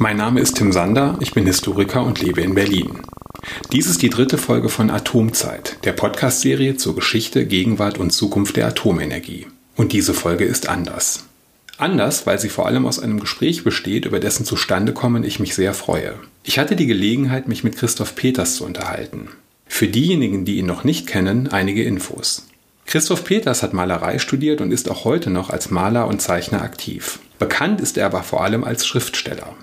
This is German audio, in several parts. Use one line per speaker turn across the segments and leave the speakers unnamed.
Mein Name ist Tim Sander, ich bin Historiker und lebe in Berlin. Dies ist die dritte Folge von Atomzeit, der Podcast-Serie zur Geschichte, Gegenwart und Zukunft der Atomenergie. Und diese Folge ist anders. Anders, weil sie vor allem aus einem Gespräch besteht, über dessen Zustandekommen ich mich sehr freue. Ich hatte die Gelegenheit, mich mit Christoph Peters zu unterhalten. Für diejenigen, die ihn noch nicht kennen, einige Infos. Christoph Peters hat Malerei studiert und ist auch heute noch als Maler und Zeichner aktiv. Bekannt ist er aber vor allem als Schriftsteller.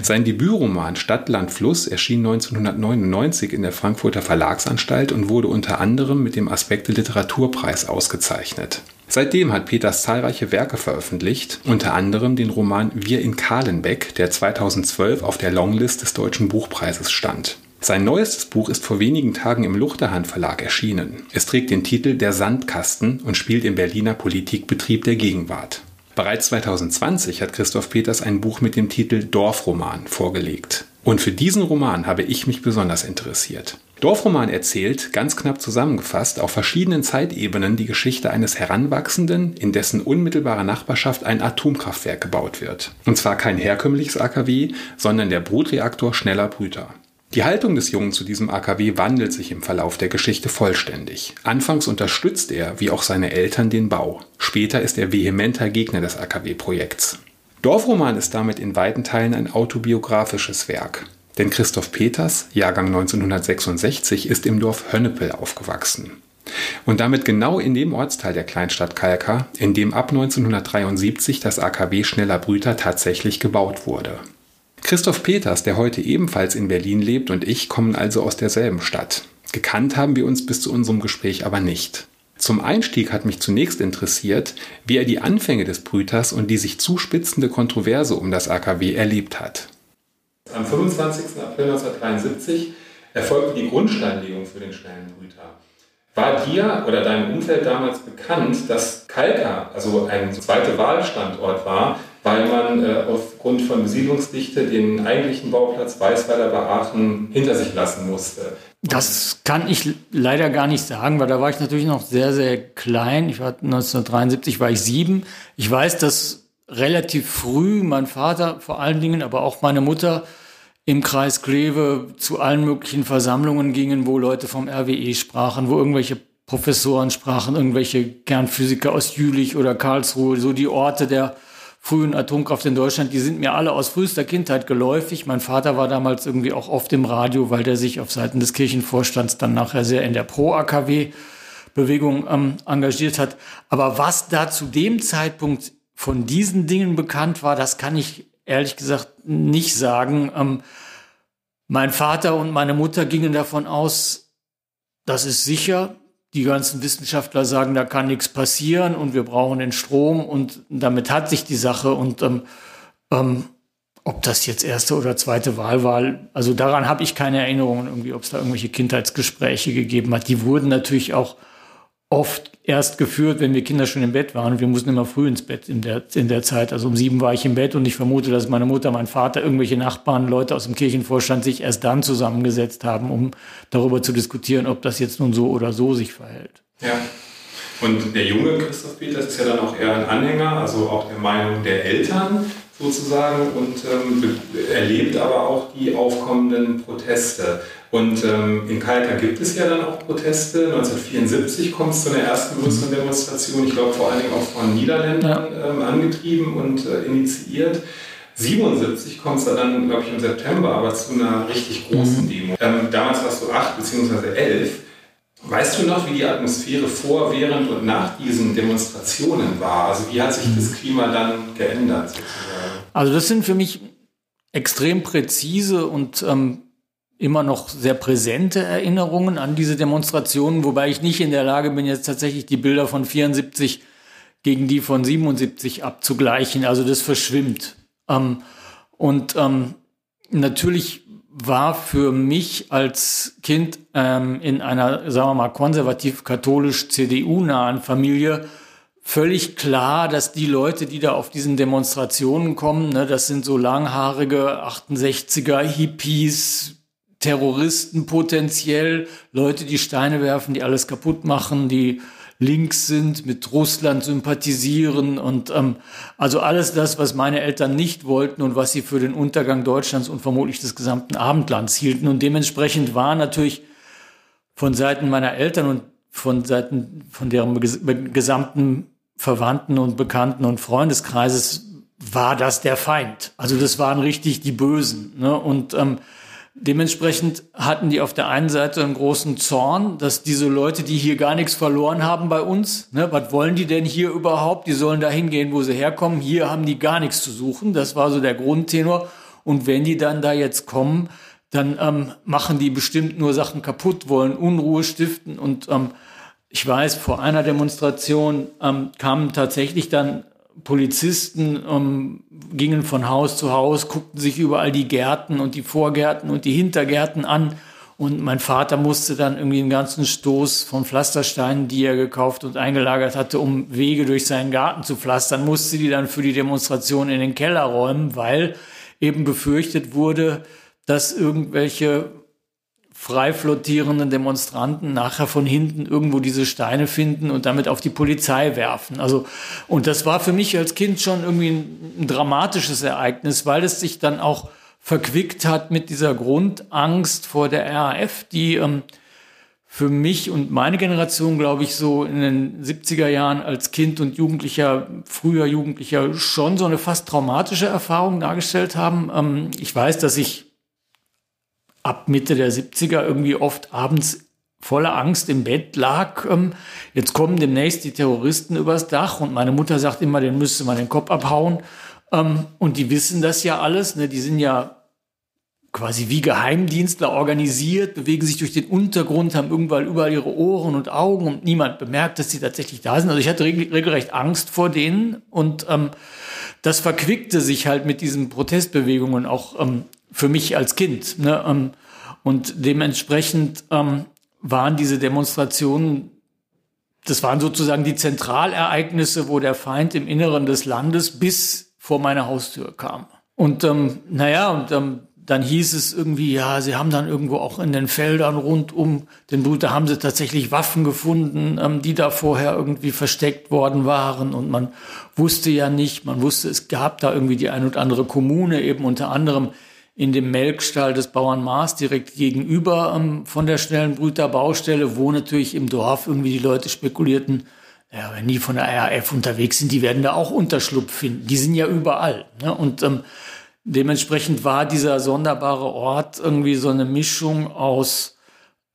Sein Debütroman Stadt, Land, Fluss erschien 1999 in der Frankfurter Verlagsanstalt und wurde unter anderem mit dem Aspekte Literaturpreis ausgezeichnet. Seitdem hat Peters zahlreiche Werke veröffentlicht, unter anderem den Roman Wir in Kahlenbeck, der 2012 auf der Longlist des Deutschen Buchpreises stand. Sein neuestes Buch ist vor wenigen Tagen im Luchterhand Verlag erschienen. Es trägt den Titel Der Sandkasten und spielt im Berliner Politikbetrieb der Gegenwart. Bereits 2020 hat Christoph Peters ein Buch mit dem Titel Dorfroman vorgelegt. Und für diesen Roman habe ich mich besonders interessiert. Dorfroman erzählt, ganz knapp zusammengefasst, auf verschiedenen Zeitebenen die Geschichte eines Heranwachsenden, in dessen unmittelbarer Nachbarschaft ein Atomkraftwerk gebaut wird. Und zwar kein herkömmliches AKW, sondern der Brutreaktor Schneller Brüter. Die Haltung des Jungen zu diesem AKW wandelt sich im Verlauf der Geschichte vollständig. Anfangs unterstützt er, wie auch seine Eltern, den Bau. Später ist er vehementer Gegner des AKW-Projekts. Dorfroman ist damit in weiten Teilen ein autobiografisches Werk. Denn Christoph Peters, Jahrgang 1966, ist im Dorf Hönnepel aufgewachsen. Und damit genau in dem Ortsteil der Kleinstadt Kalka, in dem ab 1973 das AKW Schneller Brüter tatsächlich gebaut wurde. Christoph Peters, der heute ebenfalls in Berlin lebt, und ich kommen also aus derselben Stadt. Gekannt haben wir uns bis zu unserem Gespräch aber nicht. Zum Einstieg hat mich zunächst interessiert, wie er die Anfänge des Brüters und die sich zuspitzende Kontroverse um das AKW erlebt hat. Am 25. April 1973 erfolgte die Grundsteinlegung für den schnellen Brüter. War dir oder deinem Umfeld damals bekannt, dass Kalka, also ein zweiter Wahlstandort war, weil man äh, aufgrund von Besiedlungsdichte den eigentlichen Bauplatz Weißweiler bei Aachen hinter sich lassen musste.
Das kann ich leider gar nicht sagen, weil da war ich natürlich noch sehr, sehr klein. Ich war 1973 war ich sieben. Ich weiß, dass relativ früh mein Vater vor allen Dingen, aber auch meine Mutter im Kreis Kleve zu allen möglichen Versammlungen gingen, wo Leute vom RWE sprachen, wo irgendwelche Professoren sprachen, irgendwelche Kernphysiker aus Jülich oder Karlsruhe, so die Orte der frühen Atomkraft in Deutschland, die sind mir alle aus frühester Kindheit geläufig. Mein Vater war damals irgendwie auch oft im Radio, weil der sich auf Seiten des Kirchenvorstands dann nachher sehr in der Pro-AKW-Bewegung ähm, engagiert hat. Aber was da zu dem Zeitpunkt von diesen Dingen bekannt war, das kann ich ehrlich gesagt nicht sagen. Ähm, mein Vater und meine Mutter gingen davon aus, das ist sicher, die ganzen Wissenschaftler sagen, da kann nichts passieren und wir brauchen den Strom und damit hat sich die Sache und ähm, ähm, ob das jetzt erste oder zweite Wahl war, also daran habe ich keine Erinnerungen irgendwie, ob es da irgendwelche Kindheitsgespräche gegeben hat. Die wurden natürlich auch oft erst geführt, wenn wir Kinder schon im Bett waren. Wir mussten immer früh ins Bett in der, in der Zeit. Also um sieben war ich im Bett und ich vermute, dass meine Mutter, mein Vater, irgendwelche Nachbarn, Leute aus dem Kirchenvorstand sich erst dann zusammengesetzt haben, um darüber zu diskutieren, ob das jetzt nun so oder so sich verhält.
Ja. Und der junge Christoph Peters ist ja dann auch eher ein Anhänger, also auch der Meinung der Eltern sozusagen und ähm, erlebt aber auch die aufkommenden Proteste. Und ähm, in Kalka gibt es ja dann auch Proteste. 1974 kommt es zu einer ersten größeren mhm. Demonstration, ich glaube vor allen Dingen auch von Niederländern ähm, angetrieben und äh, initiiert. 77 kommt es dann, glaube ich, im September, aber zu einer richtig großen mhm. Demo. Ähm, damals warst du acht bzw. elf. Weißt du noch, wie die Atmosphäre vor, während und nach diesen Demonstrationen war? Also wie hat sich das mhm. Klima dann geändert? Sozusagen?
Also das sind für mich extrem präzise und ähm, immer noch sehr präsente Erinnerungen an diese Demonstrationen, wobei ich nicht in der Lage bin, jetzt tatsächlich die Bilder von 74 gegen die von 77 abzugleichen. Also das verschwimmt. Ähm, und ähm, natürlich war für mich als Kind ähm, in einer, sagen wir mal, konservativ-katholisch CDU-nahen Familie völlig klar, dass die Leute, die da auf diesen Demonstrationen kommen, ne, das sind so langhaarige 68er Hippies, Terroristen potenziell, Leute, die Steine werfen, die alles kaputt machen, die links sind, mit Russland sympathisieren und ähm, also alles das, was meine Eltern nicht wollten und was sie für den Untergang Deutschlands und vermutlich des gesamten Abendlands hielten. Und dementsprechend war natürlich von Seiten meiner Eltern und von Seiten von deren gesamten Verwandten und Bekannten und Freundeskreises war das der Feind. Also das waren richtig die Bösen. Ne? Und ähm, dementsprechend hatten die auf der einen Seite einen großen Zorn, dass diese Leute, die hier gar nichts verloren haben bei uns, ne, was wollen die denn hier überhaupt? Die sollen da hingehen, wo sie herkommen. Hier haben die gar nichts zu suchen. Das war so der Grundtenor. Und wenn die dann da jetzt kommen, dann ähm, machen die bestimmt nur Sachen kaputt, wollen Unruhe stiften. Und ähm, ich weiß, vor einer Demonstration ähm, kamen tatsächlich dann Polizisten ähm, gingen von Haus zu Haus, guckten sich überall die Gärten und die Vorgärten und die Hintergärten an. Und mein Vater musste dann irgendwie einen ganzen Stoß von Pflastersteinen, die er gekauft und eingelagert hatte, um Wege durch seinen Garten zu pflastern, musste die dann für die Demonstration in den Keller räumen, weil eben befürchtet wurde, dass irgendwelche frei flottierenden Demonstranten nachher von hinten irgendwo diese Steine finden und damit auf die Polizei werfen. Also, und das war für mich als Kind schon irgendwie ein, ein dramatisches Ereignis, weil es sich dann auch verquickt hat mit dieser Grundangst vor der RAF, die ähm, für mich und meine Generation, glaube ich, so in den 70er Jahren als Kind und Jugendlicher, früher Jugendlicher, schon so eine fast traumatische Erfahrung dargestellt haben. Ähm, ich weiß, dass ich ab Mitte der 70er irgendwie oft abends voller Angst im Bett lag. Ähm, jetzt kommen demnächst die Terroristen übers Dach und meine Mutter sagt immer, den müsste man den Kopf abhauen. Ähm, und die wissen das ja alles. Ne? Die sind ja quasi wie Geheimdienstler organisiert, bewegen sich durch den Untergrund, haben irgendwann überall ihre Ohren und Augen und niemand bemerkt, dass sie tatsächlich da sind. Also ich hatte regelrecht Angst vor denen und ähm, das verquickte sich halt mit diesen Protestbewegungen auch ähm, für mich als Kind. Ne? Ähm, und dementsprechend ähm, waren diese Demonstrationen, das waren sozusagen die Zentralereignisse, wo der Feind im Inneren des Landes bis vor meine Haustür kam. Und ähm, naja, und ähm, dann hieß es irgendwie, ja, sie haben dann irgendwo auch in den Feldern rund um den da haben sie tatsächlich Waffen gefunden, ähm, die da vorher irgendwie versteckt worden waren. Und man wusste ja nicht, man wusste, es gab da irgendwie die ein und andere Kommune, eben unter anderem in dem Melkstall des Bauern Maas direkt gegenüber ähm, von der Schnellenbrüter Baustelle, wo natürlich im Dorf irgendwie die Leute spekulierten, ja, wenn die von der RAF unterwegs sind, die werden da auch Unterschlupf finden. Die sind ja überall. Ne? Und ähm, dementsprechend war dieser sonderbare Ort irgendwie so eine Mischung aus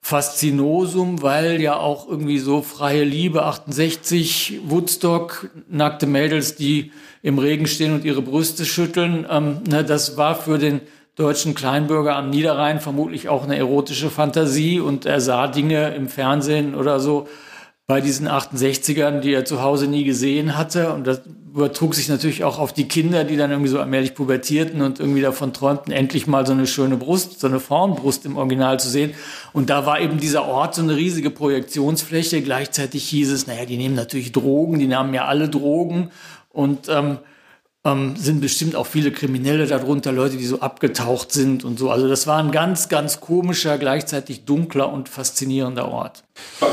Faszinosum, weil ja auch irgendwie so freie Liebe, 68, Woodstock, nackte Mädels, die im Regen stehen und ihre Brüste schütteln. Ähm, ne, das war für den deutschen Kleinbürger am Niederrhein vermutlich auch eine erotische Fantasie und er sah Dinge im Fernsehen oder so bei diesen 68ern, die er zu Hause nie gesehen hatte. Und das übertrug sich natürlich auch auf die Kinder, die dann irgendwie so allmählich pubertierten und irgendwie davon träumten, endlich mal so eine schöne Brust, so eine Frauenbrust im Original zu sehen. Und da war eben dieser Ort so eine riesige Projektionsfläche. Gleichzeitig hieß es, naja, die nehmen natürlich Drogen, die nahmen ja alle Drogen. Und ähm, ähm, sind bestimmt auch viele Kriminelle darunter, Leute, die so abgetaucht sind und so. Also das war ein ganz, ganz komischer, gleichzeitig dunkler und faszinierender Ort.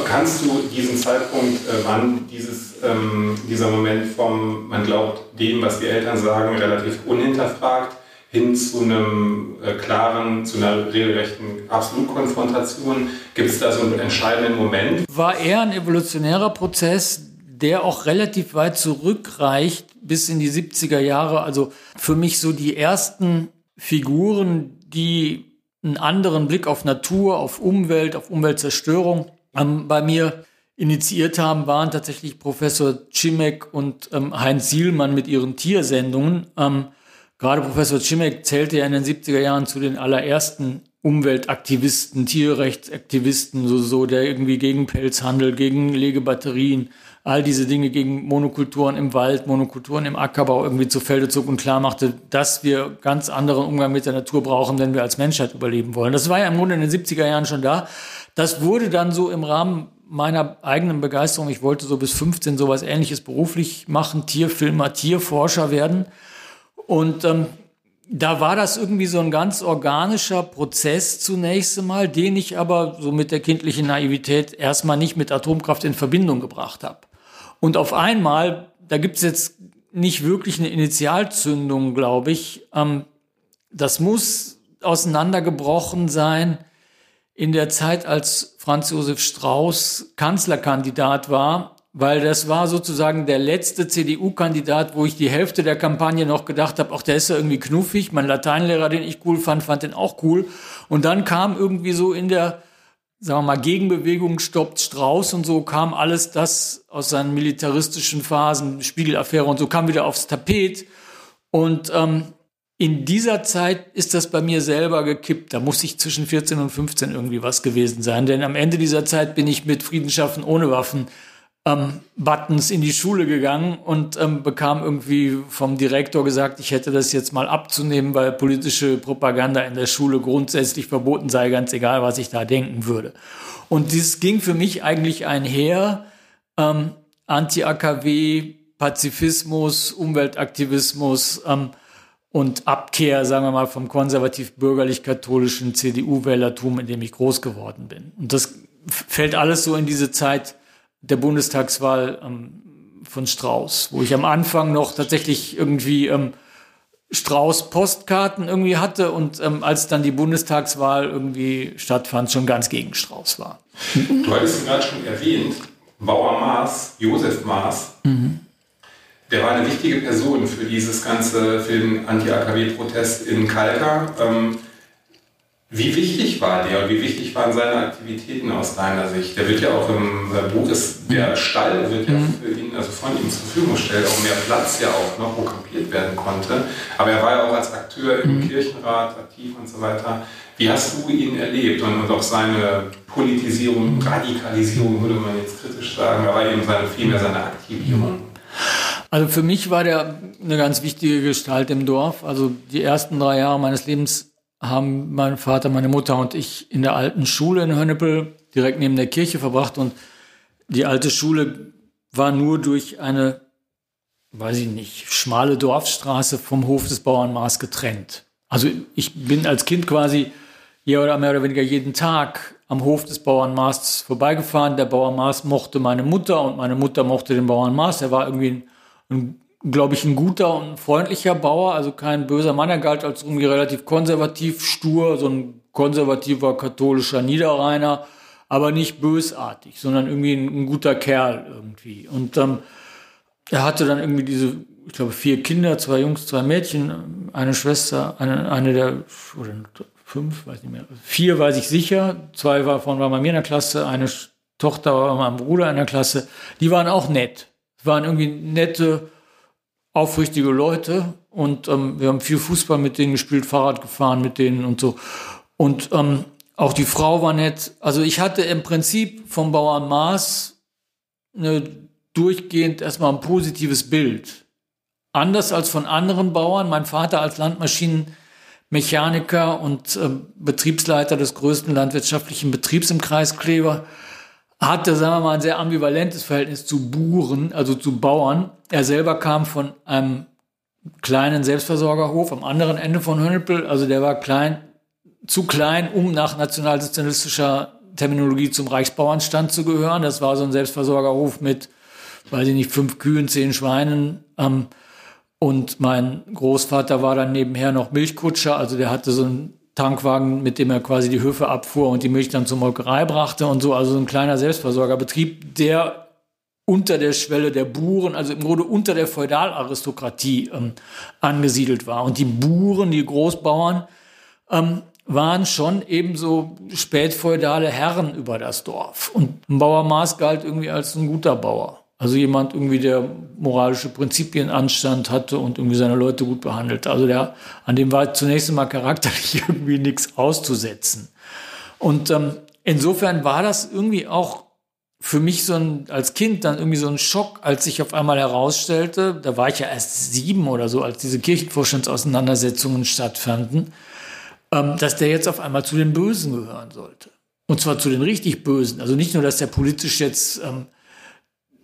Kannst du diesen Zeitpunkt, äh, wann dieses, ähm, dieser Moment vom, man glaubt dem, was die Eltern sagen, relativ unhinterfragt, hin zu einem äh, klaren, zu einer regelrechten Absolutkonfrontation, gibt es da so einen entscheidenden Moment?
War eher ein evolutionärer Prozess, der auch relativ weit zurückreicht bis in die 70er Jahre. Also für mich so die ersten Figuren, die einen anderen Blick auf Natur, auf Umwelt, auf Umweltzerstörung ähm, bei mir initiiert haben, waren tatsächlich Professor Cimek und ähm, Heinz Sielmann mit ihren Tiersendungen. Ähm, gerade Professor Cimek zählte ja in den 70er Jahren zu den allerersten Umweltaktivisten, Tierrechtsaktivisten, so, so, der irgendwie gegen Pelzhandel, gegen Legebatterien, all diese Dinge gegen Monokulturen im Wald, Monokulturen im Ackerbau irgendwie zu Felde zog und klar machte, dass wir ganz anderen Umgang mit der Natur brauchen, wenn wir als Menschheit überleben wollen. Das war ja im Grunde in den 70er Jahren schon da. Das wurde dann so im Rahmen meiner eigenen Begeisterung, ich wollte so bis 15 sowas ähnliches beruflich machen, Tierfilmer, Tierforscher werden. Und ähm, da war das irgendwie so ein ganz organischer Prozess zunächst einmal, den ich aber so mit der kindlichen Naivität erstmal nicht mit Atomkraft in Verbindung gebracht habe. Und auf einmal, da gibt's jetzt nicht wirklich eine Initialzündung, glaube ich. Ähm, das muss auseinandergebrochen sein in der Zeit, als Franz Josef Strauß Kanzlerkandidat war weil das war sozusagen der letzte CDU-Kandidat, wo ich die Hälfte der Kampagne noch gedacht habe, ach, der ist ja irgendwie knuffig. Mein Lateinlehrer, den ich cool fand, fand den auch cool. Und dann kam irgendwie so in der, sagen wir mal, Gegenbewegung stoppt Strauß und so kam alles das aus seinen militaristischen Phasen, Spiegelaffäre und so kam wieder aufs Tapet. Und ähm, in dieser Zeit ist das bei mir selber gekippt. Da muss ich zwischen 14 und 15 irgendwie was gewesen sein. Denn am Ende dieser Zeit bin ich mit Frieden schaffen ohne Waffen ähm, Buttons in die Schule gegangen und ähm, bekam irgendwie vom Direktor gesagt, ich hätte das jetzt mal abzunehmen, weil politische Propaganda in der Schule grundsätzlich verboten sei, ganz egal, was ich da denken würde. Und dieses ging für mich eigentlich einher, ähm, Anti-AKW, Pazifismus, Umweltaktivismus ähm, und Abkehr, sagen wir mal, vom konservativ-bürgerlich-katholischen CDU-Wählertum, in dem ich groß geworden bin. Und das fällt alles so in diese Zeit der Bundestagswahl ähm, von Strauß, wo ich am Anfang noch tatsächlich irgendwie ähm, Strauß Postkarten irgendwie hatte und ähm, als dann die Bundestagswahl irgendwie stattfand, schon ganz gegen Strauß war.
Du hattest ihn gerade schon erwähnt, Bauer Maas, Josef Maas, mhm. der war eine wichtige Person für dieses ganze, für den Anti-AKW-Protest in Kalka. Ähm, wie wichtig war der und wie wichtig waren seine Aktivitäten aus deiner Sicht? Der wird ja auch im Buch, ist, der Stall wird ja mhm. für ihn, also von ihm zur Verfügung gestellt, auch mehr Platz ja auch noch, wo kampiert werden konnte. Aber er war ja auch als Akteur im mhm. Kirchenrat aktiv und so weiter. Wie hast du ihn erlebt und, und auch seine Politisierung, Radikalisierung, würde man jetzt kritisch sagen, aber eben seine, vielmehr seine Aktivierung?
Also für mich war der eine ganz wichtige Gestalt im Dorf. Also die ersten drei Jahre meines Lebens haben mein Vater, meine Mutter und ich in der alten Schule in Hönnepel direkt neben der Kirche verbracht und die alte Schule war nur durch eine, weiß ich nicht, schmale Dorfstraße vom Hof des Bauernmaß getrennt. Also ich bin als Kind quasi ja oder mehr oder weniger jeden Tag am Hof des Bauernmaß vorbeigefahren. Der Bauernmaß mochte meine Mutter und meine Mutter mochte den Bauernmaß. Er war irgendwie ein, ein glaube ich, ein guter und freundlicher Bauer, also kein böser Mann. Er galt als irgendwie relativ konservativ, stur, so ein konservativer katholischer Niederrheiner, aber nicht bösartig, sondern irgendwie ein, ein guter Kerl irgendwie. Und ähm, er hatte dann irgendwie diese, ich glaube, vier Kinder, zwei Jungs, zwei Mädchen, eine Schwester, eine, eine der, oder fünf, weiß nicht mehr, vier weiß ich sicher, zwei davon waren bei mir in der Klasse, eine Tochter war bei meinem Bruder in der Klasse, die waren auch nett. Waren irgendwie nette, aufrichtige Leute und ähm, wir haben viel Fußball mit denen gespielt, Fahrrad gefahren mit denen und so. Und ähm, auch die Frau war nett. Also ich hatte im Prinzip vom Bauern Maas eine, durchgehend erstmal ein positives Bild. Anders als von anderen Bauern. Mein Vater als Landmaschinenmechaniker und äh, Betriebsleiter des größten landwirtschaftlichen Betriebs im Kreis Kleber hatte, sagen wir mal, ein sehr ambivalentes Verhältnis zu Buren, also zu Bauern. Er selber kam von einem kleinen Selbstversorgerhof am anderen Ende von Hönnepel. Also der war klein, zu klein, um nach nationalsozialistischer Terminologie zum Reichsbauernstand zu gehören. Das war so ein Selbstversorgerhof mit, weiß ich nicht, fünf Kühen, zehn Schweinen. Ähm, und mein Großvater war dann nebenher noch Milchkutscher. Also der hatte so ein Tankwagen, mit dem er quasi die Höfe abfuhr und die Milch dann zur Molkerei brachte und so. Also ein kleiner Selbstversorgerbetrieb, der unter der Schwelle der Buren, also im Grunde unter der Feudalaristokratie ähm, angesiedelt war. Und die Buren, die Großbauern, ähm, waren schon ebenso spätfeudale Herren über das Dorf. Und ein Bauer Maß galt irgendwie als ein guter Bauer. Also jemand irgendwie, der moralische Prinzipien Anstand hatte und irgendwie seine Leute gut behandelt. Also der, an dem war zunächst einmal charakterlich irgendwie nichts auszusetzen. Und ähm, insofern war das irgendwie auch für mich so ein, als Kind dann irgendwie so ein Schock, als sich auf einmal herausstellte, da war ich ja erst sieben oder so, als diese Kirchenvorstandsauseinandersetzungen stattfanden, ähm, dass der jetzt auf einmal zu den Bösen gehören sollte. Und zwar zu den richtig Bösen. Also nicht nur, dass der politisch jetzt ähm,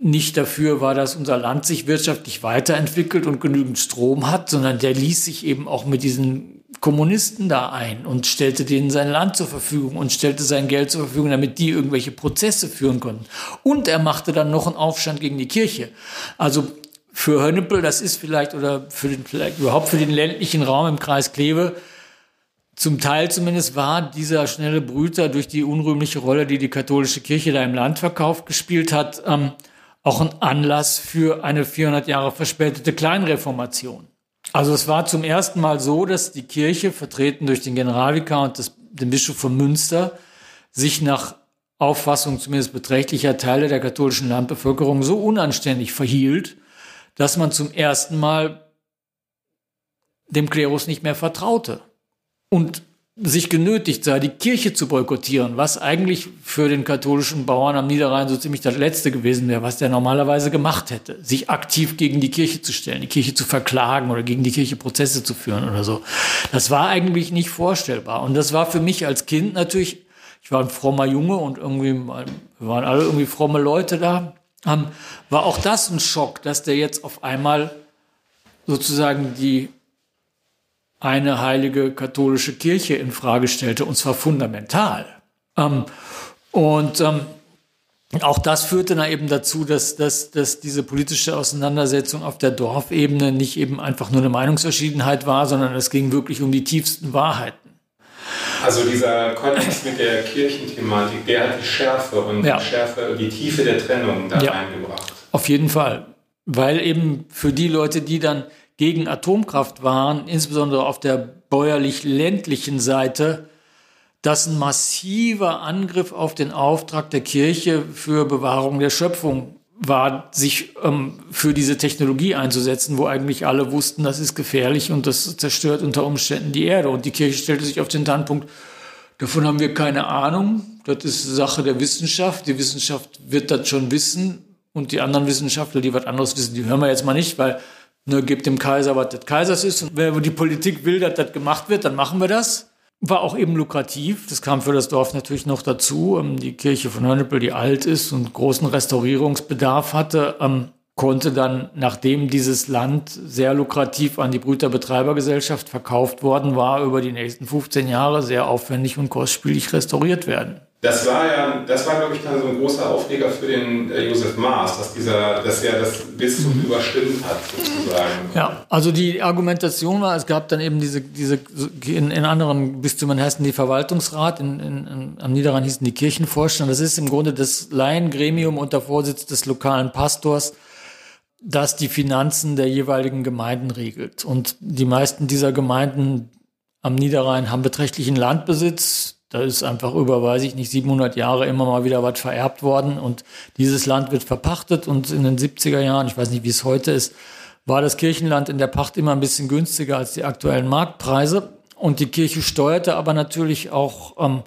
nicht dafür war, dass unser Land sich wirtschaftlich weiterentwickelt und genügend Strom hat, sondern der ließ sich eben auch mit diesen Kommunisten da ein und stellte denen sein Land zur Verfügung und stellte sein Geld zur Verfügung, damit die irgendwelche Prozesse führen konnten. Und er machte dann noch einen Aufstand gegen die Kirche. Also für Hönnepel, das ist vielleicht, oder für den, vielleicht überhaupt für den ländlichen Raum im Kreis Kleve, zum Teil zumindest war dieser schnelle Brüter durch die unrühmliche Rolle, die die katholische Kirche da im Landverkauf gespielt hat, ähm, auch ein Anlass für eine 400 Jahre verspätete Kleinreformation. Also es war zum ersten Mal so, dass die Kirche, vertreten durch den Generalvikar und das, den Bischof von Münster, sich nach Auffassung zumindest beträchtlicher Teile der katholischen Landbevölkerung so unanständig verhielt, dass man zum ersten Mal dem Klerus nicht mehr vertraute. Und sich genötigt sah, die Kirche zu boykottieren, was eigentlich für den katholischen Bauern am Niederrhein so ziemlich das Letzte gewesen wäre, was der normalerweise gemacht hätte, sich aktiv gegen die Kirche zu stellen, die Kirche zu verklagen oder gegen die Kirche Prozesse zu führen oder so. Das war eigentlich nicht vorstellbar. Und das war für mich als Kind natürlich, ich war ein frommer Junge und irgendwie, wir waren alle irgendwie fromme Leute da, war auch das ein Schock, dass der jetzt auf einmal sozusagen die eine heilige katholische Kirche in Frage stellte, und zwar fundamental. Ähm, und ähm, auch das führte dann eben dazu, dass, dass, dass diese politische Auseinandersetzung auf der Dorfebene nicht eben einfach nur eine Meinungsverschiedenheit war, sondern es ging wirklich um die tiefsten Wahrheiten.
Also dieser Kontext mit der Kirchenthematik, der hat die Schärfe und ja. die Schärfe, die Tiefe der Trennung da ja. reingebracht.
Auf jeden Fall. Weil eben für die Leute, die dann gegen Atomkraft waren, insbesondere auf der bäuerlich-ländlichen Seite, das ein massiver Angriff auf den Auftrag der Kirche für Bewahrung der Schöpfung war, sich ähm, für diese Technologie einzusetzen, wo eigentlich alle wussten, das ist gefährlich und das zerstört unter Umständen die Erde. Und die Kirche stellte sich auf den Standpunkt, davon haben wir keine Ahnung, das ist Sache der Wissenschaft, die Wissenschaft wird das schon wissen. Und die anderen Wissenschaftler, die was anderes wissen, die hören wir jetzt mal nicht, weil ne, gibt dem Kaiser, was des Kaisers ist. Und wenn die Politik will, dass das gemacht wird, dann machen wir das. War auch eben lukrativ. Das kam für das Dorf natürlich noch dazu. Ähm, die Kirche von Hönnepel, die alt ist und großen Restaurierungsbedarf hatte, ähm, konnte dann, nachdem dieses Land sehr lukrativ an die Brüter Betreibergesellschaft verkauft worden war, über die nächsten 15 Jahre sehr aufwendig und kostspielig restauriert werden.
Das war ja, das war, glaube ich, dann so ein großer Aufreger für den äh, Josef Maas, dass dieser, dass er das Bistum mhm. überstimmt hat, sozusagen.
Ja, also die Argumentation war, es gab dann eben diese, diese in, in anderen Bistümern heißen die Verwaltungsrat, in, in, in, am Niederrhein hießen die Kirchenvorstand. Das ist im Grunde das Laiengremium unter Vorsitz des lokalen Pastors, das die Finanzen der jeweiligen Gemeinden regelt. Und die meisten dieser Gemeinden am Niederrhein haben beträchtlichen Landbesitz, da ist einfach über, weiß ich nicht, 700 Jahre immer mal wieder was vererbt worden und dieses Land wird verpachtet und in den 70er Jahren, ich weiß nicht, wie es heute ist, war das Kirchenland in der Pacht immer ein bisschen günstiger als die aktuellen Marktpreise und die Kirche steuerte aber natürlich auch, ähm,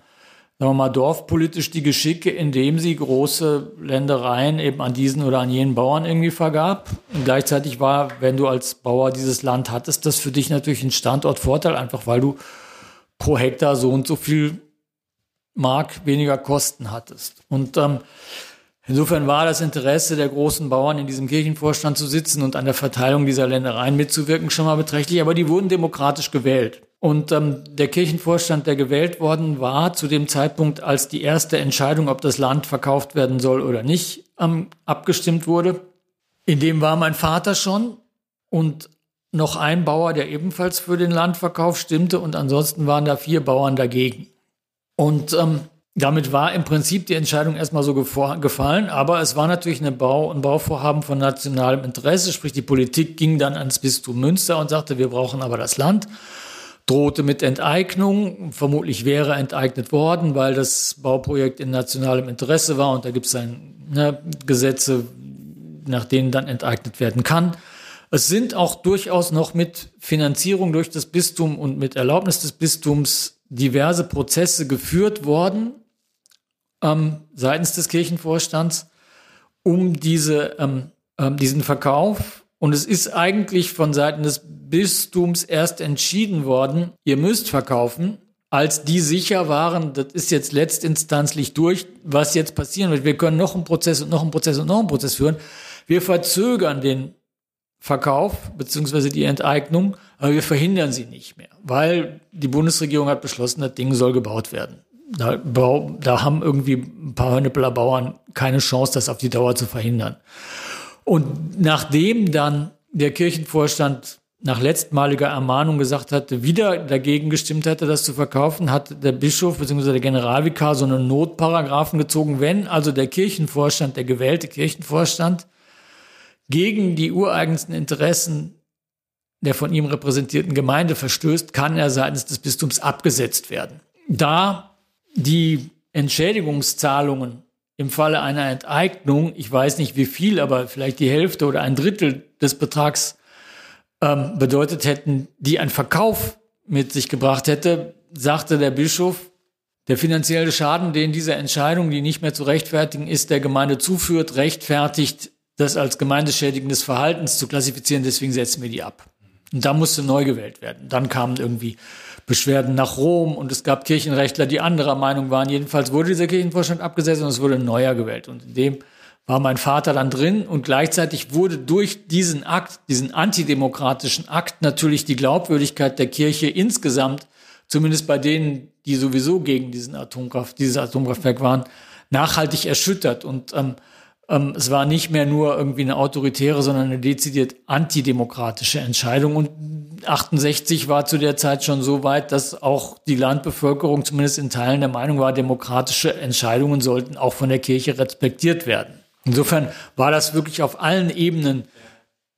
sagen wir mal, dorfpolitisch die Geschicke, indem sie große Ländereien eben an diesen oder an jenen Bauern irgendwie vergab. Und gleichzeitig war, wenn du als Bauer dieses Land hattest, das für dich natürlich ein Standortvorteil, einfach weil du pro Hektar so und so viel Mark weniger Kosten hattest. Und ähm, insofern war das Interesse der großen Bauern, in diesem Kirchenvorstand zu sitzen und an der Verteilung dieser Ländereien mitzuwirken, schon mal beträchtlich. Aber die wurden demokratisch gewählt. Und ähm, der Kirchenvorstand, der gewählt worden war, zu dem Zeitpunkt, als die erste Entscheidung, ob das Land verkauft werden soll oder nicht, ähm, abgestimmt wurde, in dem war mein Vater schon und noch ein Bauer, der ebenfalls für den Landverkauf stimmte. Und ansonsten waren da vier Bauern dagegen. Und ähm, damit war im Prinzip die Entscheidung erstmal so gefallen, aber es war natürlich eine Bau, ein Bauvorhaben von nationalem Interesse, sprich die Politik ging dann ans Bistum Münster und sagte, wir brauchen aber das Land, drohte mit Enteignung, vermutlich wäre enteignet worden, weil das Bauprojekt in nationalem Interesse war und da gibt es ne, Gesetze, nach denen dann enteignet werden kann. Es sind auch durchaus noch mit Finanzierung durch das Bistum und mit Erlaubnis des Bistums diverse Prozesse geführt worden ähm, seitens des Kirchenvorstands um diese, ähm, ähm, diesen Verkauf. Und es ist eigentlich von Seiten des Bistums erst entschieden worden, ihr müsst verkaufen, als die sicher waren, das ist jetzt letztinstanzlich durch, was jetzt passieren wird. Wir können noch einen Prozess und noch einen Prozess und noch einen Prozess führen. Wir verzögern den Verkauf beziehungsweise die Enteignung, aber wir verhindern sie nicht mehr, weil die Bundesregierung hat beschlossen, das Ding soll gebaut werden. Da, da haben irgendwie ein paar Hönnepeler Bauern keine Chance, das auf die Dauer zu verhindern. Und nachdem dann der Kirchenvorstand nach letztmaliger Ermahnung gesagt hatte, wieder dagegen gestimmt hatte, das zu verkaufen, hat der Bischof bzw. der Generalvikar so einen Notparagraphen gezogen, wenn also der Kirchenvorstand, der gewählte Kirchenvorstand, gegen die ureigensten Interessen der von ihm repräsentierten Gemeinde verstößt, kann er seitens des Bistums abgesetzt werden. Da die Entschädigungszahlungen im Falle einer Enteignung, ich weiß nicht wie viel, aber vielleicht die Hälfte oder ein Drittel des Betrags ähm, bedeutet hätten, die ein Verkauf mit sich gebracht hätte, sagte der Bischof, der finanzielle Schaden, den diese Entscheidung, die nicht mehr zu rechtfertigen ist, der Gemeinde zuführt, rechtfertigt das als gemeindeschädigendes Verhaltens zu klassifizieren, deswegen setzen wir die ab. Und da musste neu gewählt werden. Dann kamen irgendwie Beschwerden nach Rom und es gab Kirchenrechtler, die anderer Meinung waren. Jedenfalls wurde dieser Kirchenvorstand abgesetzt und es wurde ein neuer gewählt. Und in dem war mein Vater dann drin und gleichzeitig wurde durch diesen Akt, diesen antidemokratischen Akt natürlich die Glaubwürdigkeit der Kirche insgesamt, zumindest bei denen, die sowieso gegen diesen Atomkraft, dieses Atomkraftwerk waren, nachhaltig erschüttert. Und ähm, ähm, es war nicht mehr nur irgendwie eine autoritäre, sondern eine dezidiert antidemokratische Entscheidung. Und 68 war zu der Zeit schon so weit, dass auch die Landbevölkerung zumindest in Teilen der Meinung war, demokratische Entscheidungen sollten auch von der Kirche respektiert werden. Insofern war das wirklich auf allen Ebenen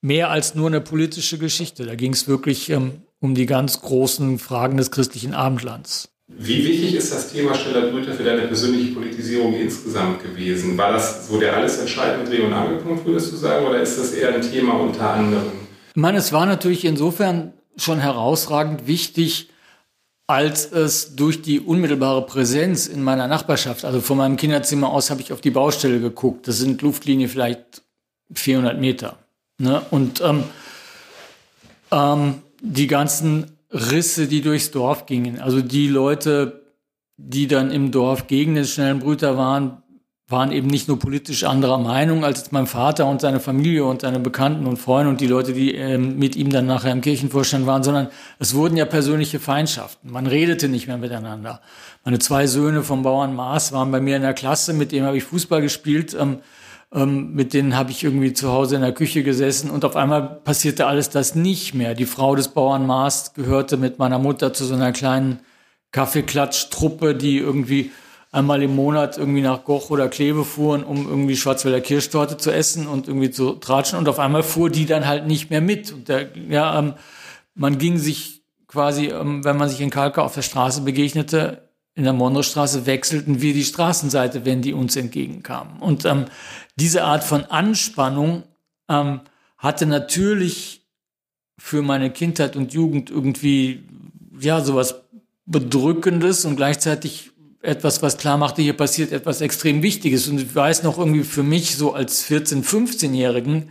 mehr als nur eine politische Geschichte. Da ging es wirklich ähm, um die ganz großen Fragen des christlichen Abendlands.
Wie wichtig ist das Thema Stiller Brüter für deine persönliche Politisierung insgesamt gewesen? War das so der alles entscheidende Dreh- und Angelpunkt, würdest du sagen, oder ist das eher ein Thema unter anderem?
Ich meine, es war natürlich insofern schon herausragend wichtig, als es durch die unmittelbare Präsenz in meiner Nachbarschaft, also von meinem Kinderzimmer aus habe ich auf die Baustelle geguckt. Das sind Luftlinie vielleicht 400 Meter. Ne? Und ähm, ähm, die ganzen Risse, die durchs Dorf gingen. Also die Leute, die dann im Dorf gegen den schnellen Brüter waren, waren eben nicht nur politisch anderer Meinung als mein Vater und seine Familie und seine Bekannten und Freunde und die Leute, die ähm, mit ihm dann nachher im Kirchenvorstand waren, sondern es wurden ja persönliche Feindschaften. Man redete nicht mehr miteinander. Meine zwei Söhne vom Bauern Maas waren bei mir in der Klasse, mit dem habe ich Fußball gespielt. Ähm, ähm, mit denen habe ich irgendwie zu Hause in der Küche gesessen und auf einmal passierte alles das nicht mehr. Die Frau des Bauern Maas gehörte mit meiner Mutter zu so einer kleinen Kaffeeklatsch-Truppe, die irgendwie einmal im Monat irgendwie nach Goch oder Kleve fuhren, um irgendwie Schwarzwälder Kirschtorte zu essen und irgendwie zu tratschen. Und auf einmal fuhr die dann halt nicht mehr mit. Und der, ja, ähm, man ging sich quasi, ähm, wenn man sich in Kalka auf der Straße begegnete, in der Monroestraße wechselten wir die Straßenseite, wenn die uns entgegenkamen. Und ähm, diese Art von Anspannung ähm, hatte natürlich für meine Kindheit und Jugend irgendwie ja sowas Bedrückendes und gleichzeitig etwas, was klar machte, hier passiert etwas extrem Wichtiges. Und ich weiß noch irgendwie für mich so als 14-, 15-Jährigen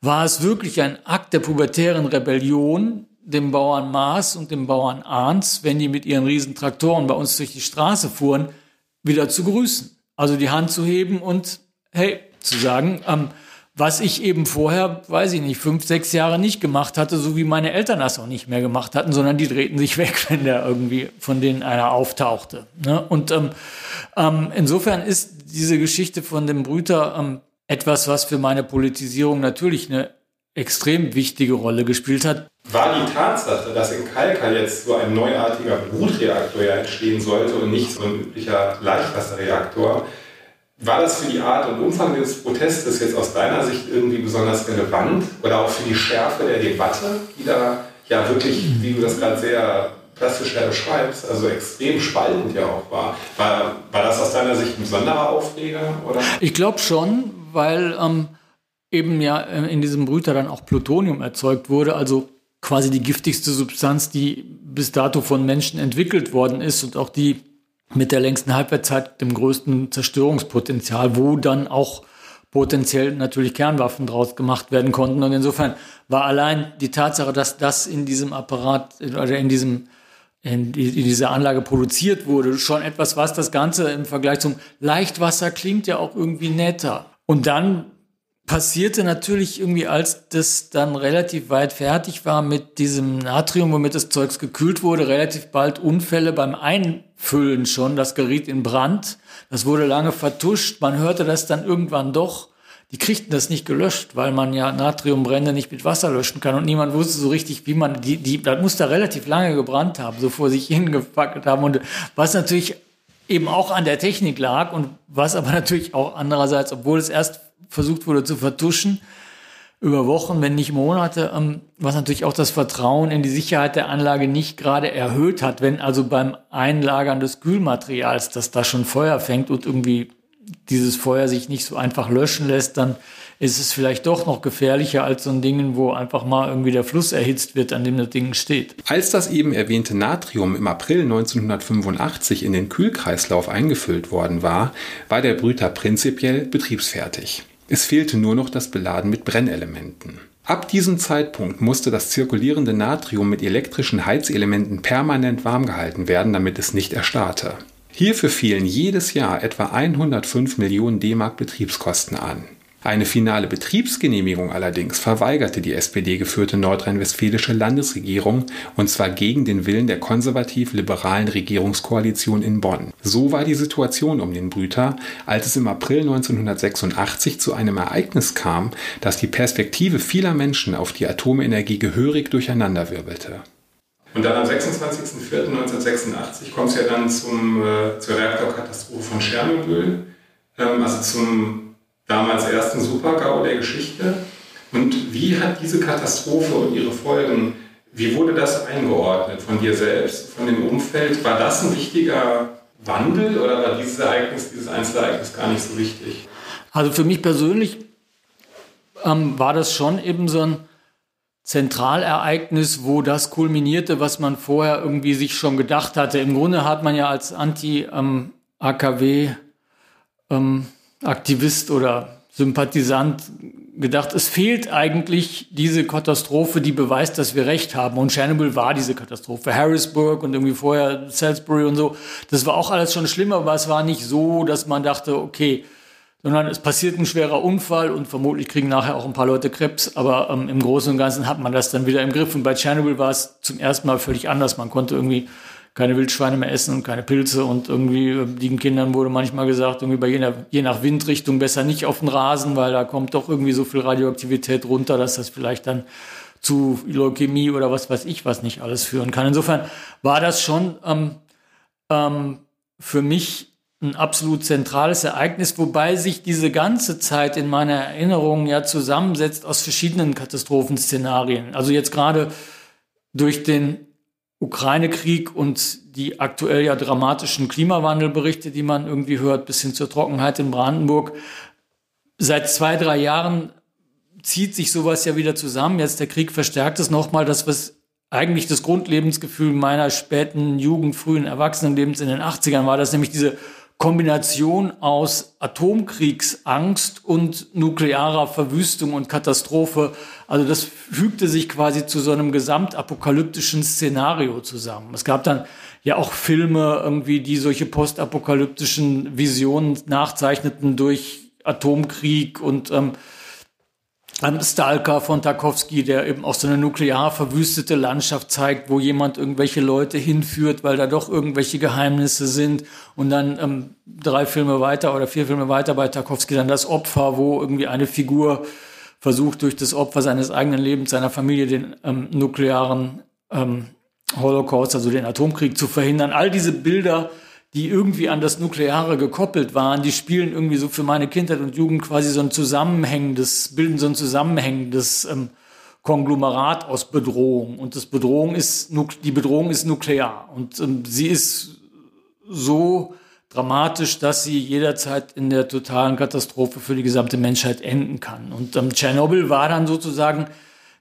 war es wirklich ein Akt der pubertären Rebellion, dem Bauern Maas und dem Bauern Arns, wenn die mit ihren riesen Traktoren bei uns durch die Straße fuhren, wieder zu grüßen. Also die Hand zu heben und hey, zu sagen, ähm, was ich eben vorher, weiß ich nicht, fünf, sechs Jahre nicht gemacht hatte, so wie meine Eltern das auch nicht mehr gemacht hatten, sondern die drehten sich weg, wenn da irgendwie von denen einer auftauchte. Ne? Und ähm, ähm, insofern ist diese Geschichte von dem Brüter ähm, etwas, was für meine Politisierung natürlich eine extrem wichtige Rolle gespielt hat.
War die Tatsache, dass in Kalka jetzt so ein neuartiger Brutreaktor ja entstehen sollte und nicht so ein üblicher Leichtwasserreaktor, war das für die Art und Umfang des Protestes jetzt aus deiner Sicht irgendwie besonders relevant oder auch für die Schärfe der Debatte, die da ja wirklich, wie du das gerade sehr plastisch ja beschreibst, also extrem spaltend ja auch war. War, war das aus deiner Sicht ein besonderer Aufreger? Oder?
Ich glaube schon, weil ähm, eben ja äh, in diesem Brüter dann auch Plutonium erzeugt wurde, also quasi die giftigste Substanz, die bis dato von Menschen entwickelt worden ist und auch die mit der längsten Halbwertszeit, dem größten Zerstörungspotenzial, wo dann auch potenziell natürlich Kernwaffen draus gemacht werden konnten. Und insofern war allein die Tatsache, dass das in diesem Apparat oder in diesem in, dieser Anlage produziert wurde, schon etwas, was das Ganze im Vergleich zum Leichtwasser klingt ja auch irgendwie netter. Und dann passierte natürlich irgendwie, als das dann relativ weit fertig war mit diesem Natrium, womit das Zeugs gekühlt wurde, relativ bald Unfälle beim Einfüllen schon. Das geriet in Brand. Das wurde lange vertuscht. Man hörte das dann irgendwann doch die kriegten das nicht gelöscht, weil man ja Natriumbrände nicht mit Wasser löschen kann und niemand wusste so richtig, wie man die, die, das muss da relativ lange gebrannt haben, so vor sich hingepackt haben und was natürlich eben auch an der Technik lag und was aber natürlich auch andererseits, obwohl es erst versucht wurde zu vertuschen, über Wochen, wenn nicht Monate, ähm, was natürlich auch das Vertrauen in die Sicherheit der Anlage nicht gerade erhöht hat, wenn also beim Einlagern des Kühlmaterials, dass da schon Feuer fängt und irgendwie dieses Feuer sich nicht so einfach löschen lässt, dann ist es vielleicht doch noch gefährlicher als so ein Ding, wo einfach mal irgendwie der Fluss erhitzt wird, an dem das Ding steht.
Als das eben erwähnte Natrium im April 1985 in den Kühlkreislauf eingefüllt worden war, war der Brüter prinzipiell betriebsfertig. Es fehlte nur noch das Beladen mit Brennelementen. Ab diesem Zeitpunkt musste das zirkulierende Natrium mit elektrischen Heizelementen permanent warm gehalten werden, damit es nicht erstarrte. Hierfür fielen jedes Jahr etwa 105 Millionen D-Mark Betriebskosten an. Eine finale Betriebsgenehmigung allerdings verweigerte die SPD-geführte nordrhein-westfälische Landesregierung und zwar gegen den Willen der konservativ-liberalen Regierungskoalition in Bonn. So war die Situation um den Brüter, als es im April 1986 zu einem Ereignis kam, das die Perspektive vieler Menschen auf die Atomenergie gehörig durcheinanderwirbelte. Und dann am 26.04.1986 kommt es ja dann zum, äh, zur Reaktorkatastrophe von Tschernobyl, ähm, also zum damals ersten Super-GAU der Geschichte. Und wie hat diese Katastrophe und ihre Folgen, wie wurde das eingeordnet von dir selbst, von dem Umfeld? War das ein wichtiger Wandel oder war dieses Ereignis, dieses Einzelereignis gar nicht so wichtig?
Also für mich persönlich ähm, war das schon eben so ein Zentralereignis, wo das kulminierte, was man vorher irgendwie sich schon gedacht hatte. Im Grunde hat man ja als Anti-AKW-Aktivist ähm, oder Sympathisant gedacht, es fehlt eigentlich diese Katastrophe, die beweist, dass wir recht haben. Und Chernobyl war diese Katastrophe. Harrisburg und irgendwie vorher Salisbury und so. Das war auch alles schon schlimmer, aber es war nicht so, dass man dachte, okay, sondern es passiert ein schwerer Unfall und vermutlich kriegen nachher auch ein paar Leute Krebs, aber ähm, im Großen und Ganzen hat man das dann wieder im Griff. Und bei Chernobyl war es zum ersten Mal völlig anders. Man konnte irgendwie keine Wildschweine mehr essen und keine Pilze und irgendwie äh, den Kindern wurde manchmal gesagt, irgendwie bei je nach, je nach Windrichtung besser nicht auf den Rasen, weil da kommt doch irgendwie so viel Radioaktivität runter, dass das vielleicht dann zu Leukämie oder was weiß ich was nicht alles führen kann. Insofern war das schon ähm, ähm, für mich ein absolut zentrales Ereignis, wobei sich diese ganze Zeit in meiner Erinnerung ja zusammensetzt aus verschiedenen Katastrophenszenarien. Also jetzt gerade durch den Ukraine-Krieg und die aktuell ja dramatischen Klimawandelberichte, die man irgendwie hört, bis hin zur Trockenheit in Brandenburg. Seit zwei, drei Jahren zieht sich sowas ja wieder zusammen. Jetzt der Krieg verstärkt es nochmal, das, was eigentlich das Grundlebensgefühl meiner späten Jugend, frühen Erwachsenenlebens in den 80ern war, das nämlich diese Kombination aus Atomkriegsangst und nuklearer Verwüstung und Katastrophe. Also das fügte sich quasi zu so einem gesamtapokalyptischen Szenario zusammen. Es gab dann ja auch Filme irgendwie, die solche postapokalyptischen Visionen nachzeichneten durch Atomkrieg und ähm, ein Stalker von Tarkovsky, der eben auch so eine nuklear verwüstete Landschaft zeigt, wo jemand irgendwelche Leute hinführt, weil da doch irgendwelche Geheimnisse sind. Und dann ähm, drei Filme weiter oder vier Filme weiter bei Tarkovsky dann das Opfer, wo irgendwie eine Figur versucht, durch das Opfer seines eigenen Lebens, seiner Familie, den ähm, nuklearen ähm, Holocaust, also den Atomkrieg zu verhindern. All diese Bilder die irgendwie an das Nukleare gekoppelt waren, die spielen irgendwie so für meine Kindheit und Jugend quasi so ein zusammenhängendes, bilden so ein zusammenhängendes ähm, Konglomerat aus Bedrohung. Und das Bedrohung ist, die Bedrohung ist nuklear. Und ähm, sie ist so dramatisch, dass sie jederzeit in der totalen Katastrophe für die gesamte Menschheit enden kann. Und ähm, Tschernobyl war dann sozusagen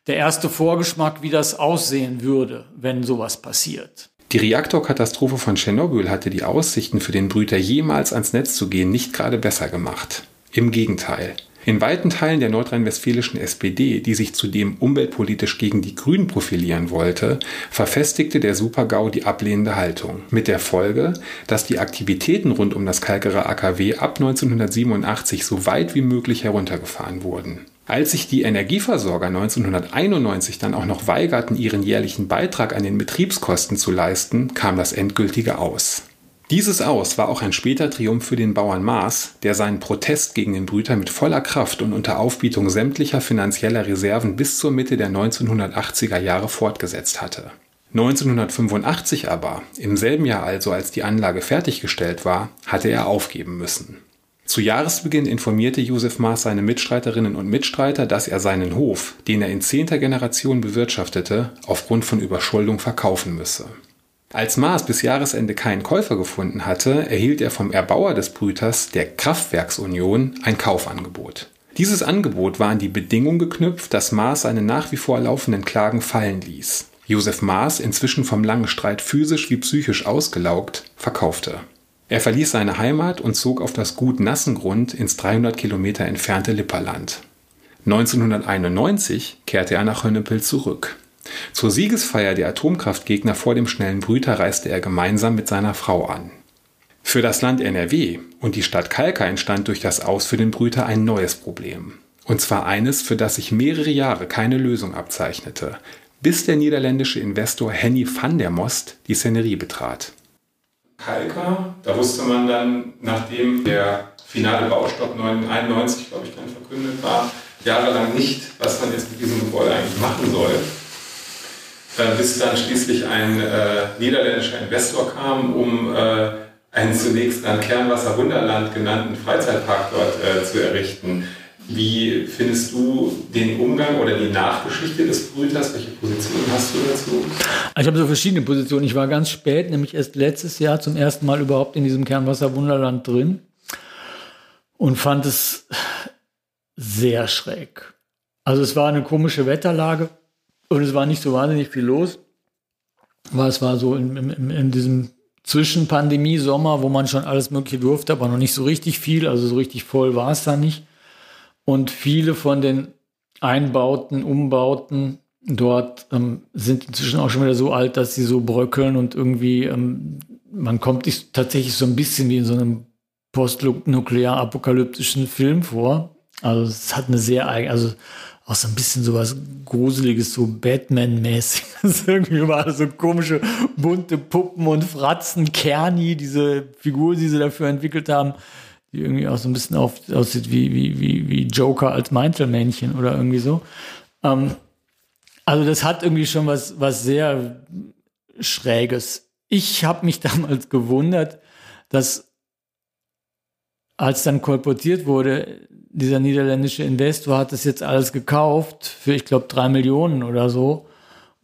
der erste Vorgeschmack, wie das aussehen würde, wenn sowas passiert.
Die Reaktorkatastrophe von Tschernobyl hatte die Aussichten für den Brüter jemals ans Netz zu gehen nicht gerade besser gemacht. Im Gegenteil. In weiten Teilen der nordrhein-westfälischen SPD, die sich zudem umweltpolitisch gegen die Grünen profilieren wollte, verfestigte der Supergau die ablehnende Haltung. Mit der Folge, dass die Aktivitäten rund um das Kalkerer AKW ab 1987 so weit wie möglich heruntergefahren wurden. Als sich die Energieversorger 1991 dann auch noch weigerten, ihren jährlichen Beitrag an den Betriebskosten zu leisten, kam das endgültige Aus. Dieses Aus war auch ein später Triumph für den Bauern Maas, der seinen Protest gegen den Brüter mit voller Kraft und unter Aufbietung sämtlicher finanzieller Reserven bis zur Mitte der 1980er Jahre fortgesetzt hatte. 1985 aber, im selben Jahr also als die Anlage fertiggestellt war, hatte er aufgeben müssen. Zu Jahresbeginn informierte Josef Maas seine Mitstreiterinnen und Mitstreiter, dass er seinen Hof, den er in zehnter Generation bewirtschaftete, aufgrund von Überschuldung verkaufen müsse. Als Maas bis Jahresende keinen Käufer gefunden hatte, erhielt er vom Erbauer des Brüters, der Kraftwerksunion, ein Kaufangebot. Dieses Angebot war an die Bedingung geknüpft, dass Maas seine nach wie vor laufenden Klagen fallen ließ. Josef Maas, inzwischen vom langen Streit physisch wie psychisch ausgelaugt, verkaufte. Er verließ seine Heimat und zog auf das Gut Nassengrund ins 300 Kilometer entfernte Lipperland. 1991 kehrte er nach Hönnepel zurück. Zur Siegesfeier der Atomkraftgegner vor dem schnellen Brüter reiste er gemeinsam mit seiner Frau an. Für das Land NRW und die Stadt Kalka entstand durch das Aus für den Brüter ein neues Problem. Und zwar eines, für das sich mehrere Jahre keine Lösung abzeichnete, bis der niederländische Investor Henny van der Most die Szenerie betrat. Kalka, da wusste man dann, nachdem der finale Baustopp 91, glaube ich, dann verkündet war, jahrelang nicht, was man jetzt mit diesem Gebäude eigentlich machen soll bis dann schließlich ein äh, niederländischer Investor kam, um äh, einen zunächst dann Kernwasser-Wunderland genannten Freizeitpark dort äh, zu errichten. Wie findest du den Umgang oder die Nachgeschichte des Brüters? Welche Position hast du dazu?
Ich habe so verschiedene Positionen. Ich war ganz spät, nämlich erst letztes Jahr zum ersten Mal überhaupt in diesem Kernwasser-Wunderland drin und fand es sehr schräg. Also es war eine komische Wetterlage. Und es war nicht so wahnsinnig viel los. Weil es war so in, in, in diesem Zwischenpandemie-Sommer, wo man schon alles Mögliche durfte, aber noch nicht so richtig viel. Also so richtig voll war es da nicht. Und viele von den Einbauten, Umbauten dort ähm, sind inzwischen auch schon wieder so alt, dass sie so bröckeln und irgendwie, ähm, man kommt sich tatsächlich so ein bisschen wie in so einem postnuklear-apokalyptischen Film vor. Also es hat eine sehr eigene, also auch so ein bisschen sowas Gruseliges, so Batman-mäßiges. Irgendwie überall so komische bunte Puppen und Fratzen, Kerni, diese Figur, die sie dafür entwickelt haben, die irgendwie auch so ein bisschen auf, aussieht wie, wie, wie, wie Joker als Meintelmännchen oder irgendwie so. Ähm, also das hat irgendwie schon was, was sehr Schräges. Ich habe mich damals gewundert, dass als dann kolportiert wurde, dieser niederländische Investor hat das jetzt alles gekauft für, ich glaube, drei Millionen oder so.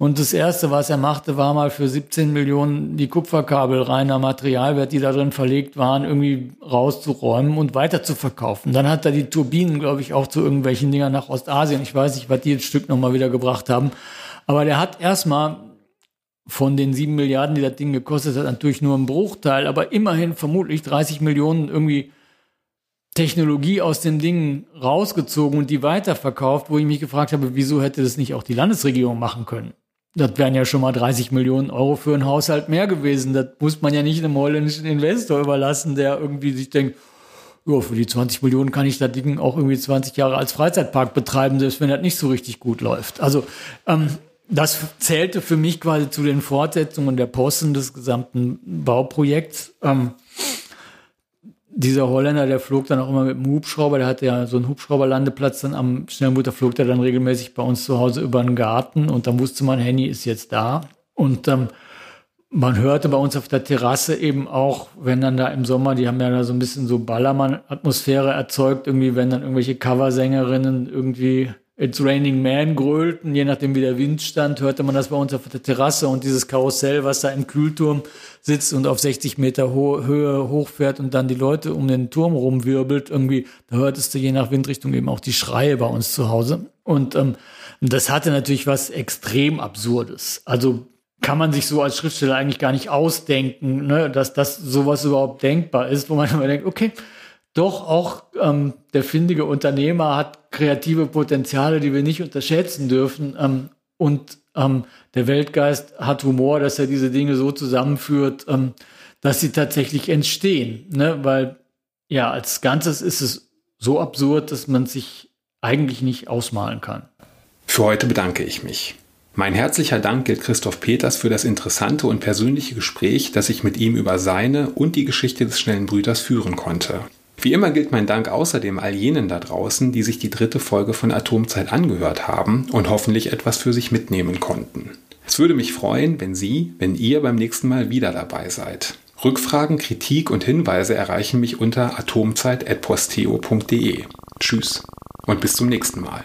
Und das Erste, was er machte, war mal für 17 Millionen die Kupferkabel reiner Materialwert, die da drin verlegt waren, irgendwie rauszuräumen und weiter zu verkaufen. Dann hat er die Turbinen, glaube ich, auch zu irgendwelchen Dingern nach Ostasien. Ich weiß nicht, was die jetzt Stück nochmal wieder gebracht haben. Aber der hat erstmal von den sieben Milliarden, die das Ding gekostet hat, natürlich nur einen Bruchteil, aber immerhin vermutlich 30 Millionen irgendwie Technologie aus den Dingen rausgezogen und die weiterverkauft, wo ich mich gefragt habe, wieso hätte das nicht auch die Landesregierung machen können? Das wären ja schon mal 30 Millionen Euro für einen Haushalt mehr gewesen. Das muss man ja nicht einem holländischen Investor überlassen, der irgendwie sich denkt, ja, für die 20 Millionen kann ich das Ding auch irgendwie 20 Jahre als Freizeitpark betreiben, selbst wenn das nicht so richtig gut läuft. Also ähm, das zählte für mich quasi zu den Fortsetzungen der Posten des gesamten Bauprojekts. Ähm, dieser Holländer, der flog dann auch immer mit dem Hubschrauber, der hatte ja so einen Hubschrauberlandeplatz dann am Schnellboot, da flog der dann regelmäßig bei uns zu Hause über den Garten und dann wusste man, Henny ist jetzt da. Und ähm, man hörte bei uns auf der Terrasse eben auch, wenn dann da im Sommer, die haben ja da so ein bisschen so Ballermann-Atmosphäre erzeugt, irgendwie, wenn dann irgendwelche Coversängerinnen irgendwie It's Raining Man grölten, je nachdem wie der Wind stand, hörte man das bei uns auf der Terrasse und dieses Karussell, was da im Kühlturm sitzt und auf 60 Meter Ho Höhe hochfährt und dann die Leute um den Turm rumwirbelt, irgendwie, da hörtest du je nach Windrichtung eben auch die Schreie bei uns zu Hause. Und ähm, das hatte natürlich was extrem Absurdes. Also kann man sich so als Schriftsteller eigentlich gar nicht ausdenken, ne, dass das sowas überhaupt denkbar ist, wo man immer denkt, okay, doch auch ähm, der findige Unternehmer hat kreative Potenziale, die wir nicht unterschätzen dürfen. Ähm, und ähm, der Weltgeist hat Humor, dass er diese Dinge so zusammenführt, ähm, dass sie tatsächlich entstehen. Ne? Weil ja, als Ganzes ist es so absurd, dass man sich eigentlich nicht ausmalen kann.
Für heute bedanke ich mich. Mein herzlicher Dank gilt Christoph Peters für das interessante und persönliche Gespräch, das ich mit ihm über seine und die Geschichte des schnellen Brüters führen konnte. Wie immer gilt mein Dank außerdem all jenen da draußen, die sich die dritte Folge von Atomzeit angehört haben und hoffentlich etwas für sich mitnehmen konnten. Es würde mich freuen, wenn Sie, wenn ihr beim nächsten Mal wieder dabei seid. Rückfragen, Kritik und Hinweise erreichen mich unter atomzeit.posteo.de. Tschüss und bis zum nächsten Mal.